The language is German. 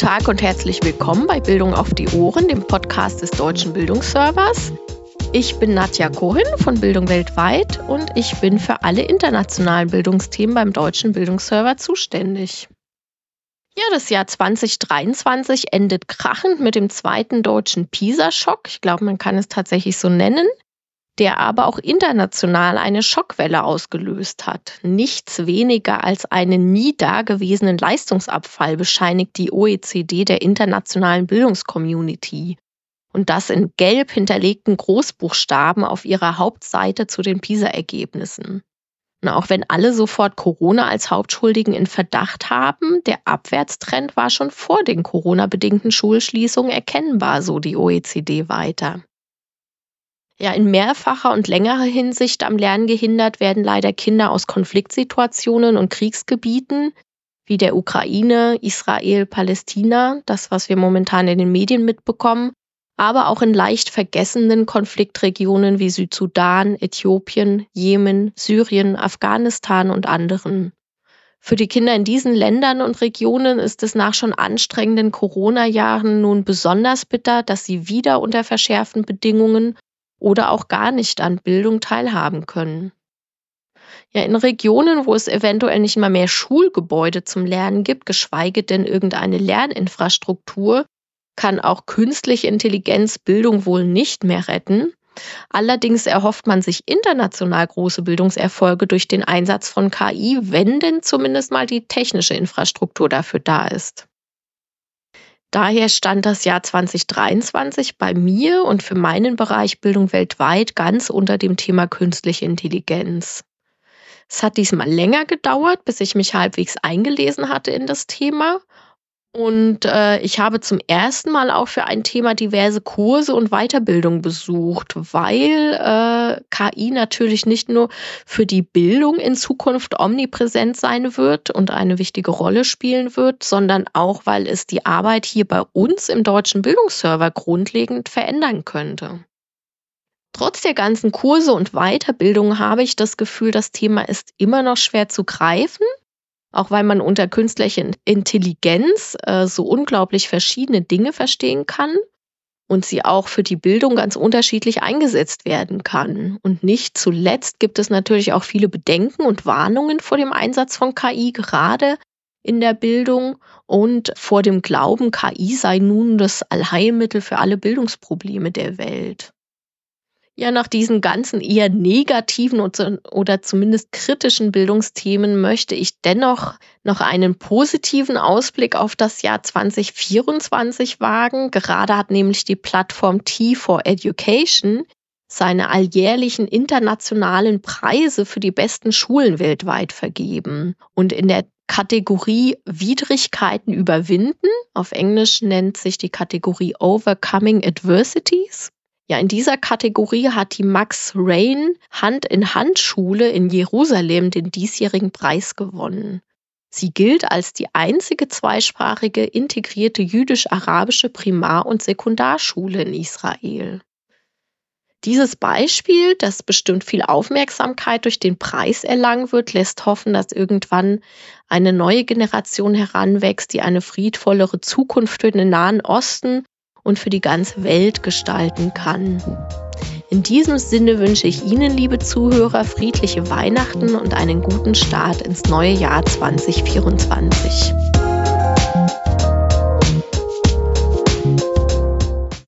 Tag und herzlich willkommen bei Bildung auf die Ohren, dem Podcast des Deutschen Bildungsservers. Ich bin Nadja Kohin von Bildung weltweit und ich bin für alle internationalen Bildungsthemen beim Deutschen Bildungsserver zuständig. Ja, das Jahr 2023 endet krachend mit dem zweiten deutschen PISA-Schock. Ich glaube, man kann es tatsächlich so nennen der aber auch international eine Schockwelle ausgelöst hat. Nichts weniger als einen nie dagewesenen Leistungsabfall bescheinigt die OECD der internationalen Bildungscommunity. Und das in gelb hinterlegten Großbuchstaben auf ihrer Hauptseite zu den PISA-Ergebnissen. auch wenn alle sofort Corona als Hauptschuldigen in Verdacht haben, der Abwärtstrend war schon vor den Corona-bedingten Schulschließungen erkennbar, so die OECD weiter. Ja, in mehrfacher und längerer Hinsicht am Lernen gehindert werden leider Kinder aus Konfliktsituationen und Kriegsgebieten wie der Ukraine, Israel, Palästina, das, was wir momentan in den Medien mitbekommen, aber auch in leicht vergessenen Konfliktregionen wie Südsudan, Äthiopien, Jemen, Syrien, Afghanistan und anderen. Für die Kinder in diesen Ländern und Regionen ist es nach schon anstrengenden Corona-Jahren nun besonders bitter, dass sie wieder unter verschärften Bedingungen oder auch gar nicht an Bildung teilhaben können. Ja, in Regionen, wo es eventuell nicht mal mehr Schulgebäude zum Lernen gibt, geschweige denn irgendeine Lerninfrastruktur, kann auch künstliche Intelligenz Bildung wohl nicht mehr retten. Allerdings erhofft man sich international große Bildungserfolge durch den Einsatz von KI, wenn denn zumindest mal die technische Infrastruktur dafür da ist. Daher stand das Jahr 2023 bei mir und für meinen Bereich Bildung weltweit ganz unter dem Thema künstliche Intelligenz. Es hat diesmal länger gedauert, bis ich mich halbwegs eingelesen hatte in das Thema und äh, ich habe zum ersten Mal auch für ein Thema diverse Kurse und Weiterbildung besucht, weil äh, KI natürlich nicht nur für die Bildung in Zukunft omnipräsent sein wird und eine wichtige Rolle spielen wird, sondern auch, weil es die Arbeit hier bei uns im deutschen Bildungsserver grundlegend verändern könnte. Trotz der ganzen Kurse und Weiterbildung habe ich das Gefühl, das Thema ist immer noch schwer zu greifen auch weil man unter künstlicher Intelligenz äh, so unglaublich verschiedene Dinge verstehen kann und sie auch für die Bildung ganz unterschiedlich eingesetzt werden kann. Und nicht zuletzt gibt es natürlich auch viele Bedenken und Warnungen vor dem Einsatz von KI, gerade in der Bildung und vor dem Glauben, KI sei nun das Allheilmittel für alle Bildungsprobleme der Welt. Ja, nach diesen ganzen eher negativen oder zumindest kritischen Bildungsthemen möchte ich dennoch noch einen positiven Ausblick auf das Jahr 2024 wagen. Gerade hat nämlich die Plattform T4 Education seine alljährlichen internationalen Preise für die besten Schulen weltweit vergeben. Und in der Kategorie Widrigkeiten überwinden, auf Englisch nennt sich die Kategorie Overcoming Adversities, ja, in dieser Kategorie hat die Max Rain Hand in Hand Schule in Jerusalem den diesjährigen Preis gewonnen. Sie gilt als die einzige zweisprachige integrierte jüdisch-arabische Primar- und Sekundarschule in Israel. Dieses Beispiel, das bestimmt viel Aufmerksamkeit durch den Preis erlangen wird, lässt hoffen, dass irgendwann eine neue Generation heranwächst, die eine friedvollere Zukunft für den Nahen Osten und für die ganze Welt gestalten kann. In diesem Sinne wünsche ich Ihnen, liebe Zuhörer, friedliche Weihnachten und einen guten Start ins neue Jahr 2024.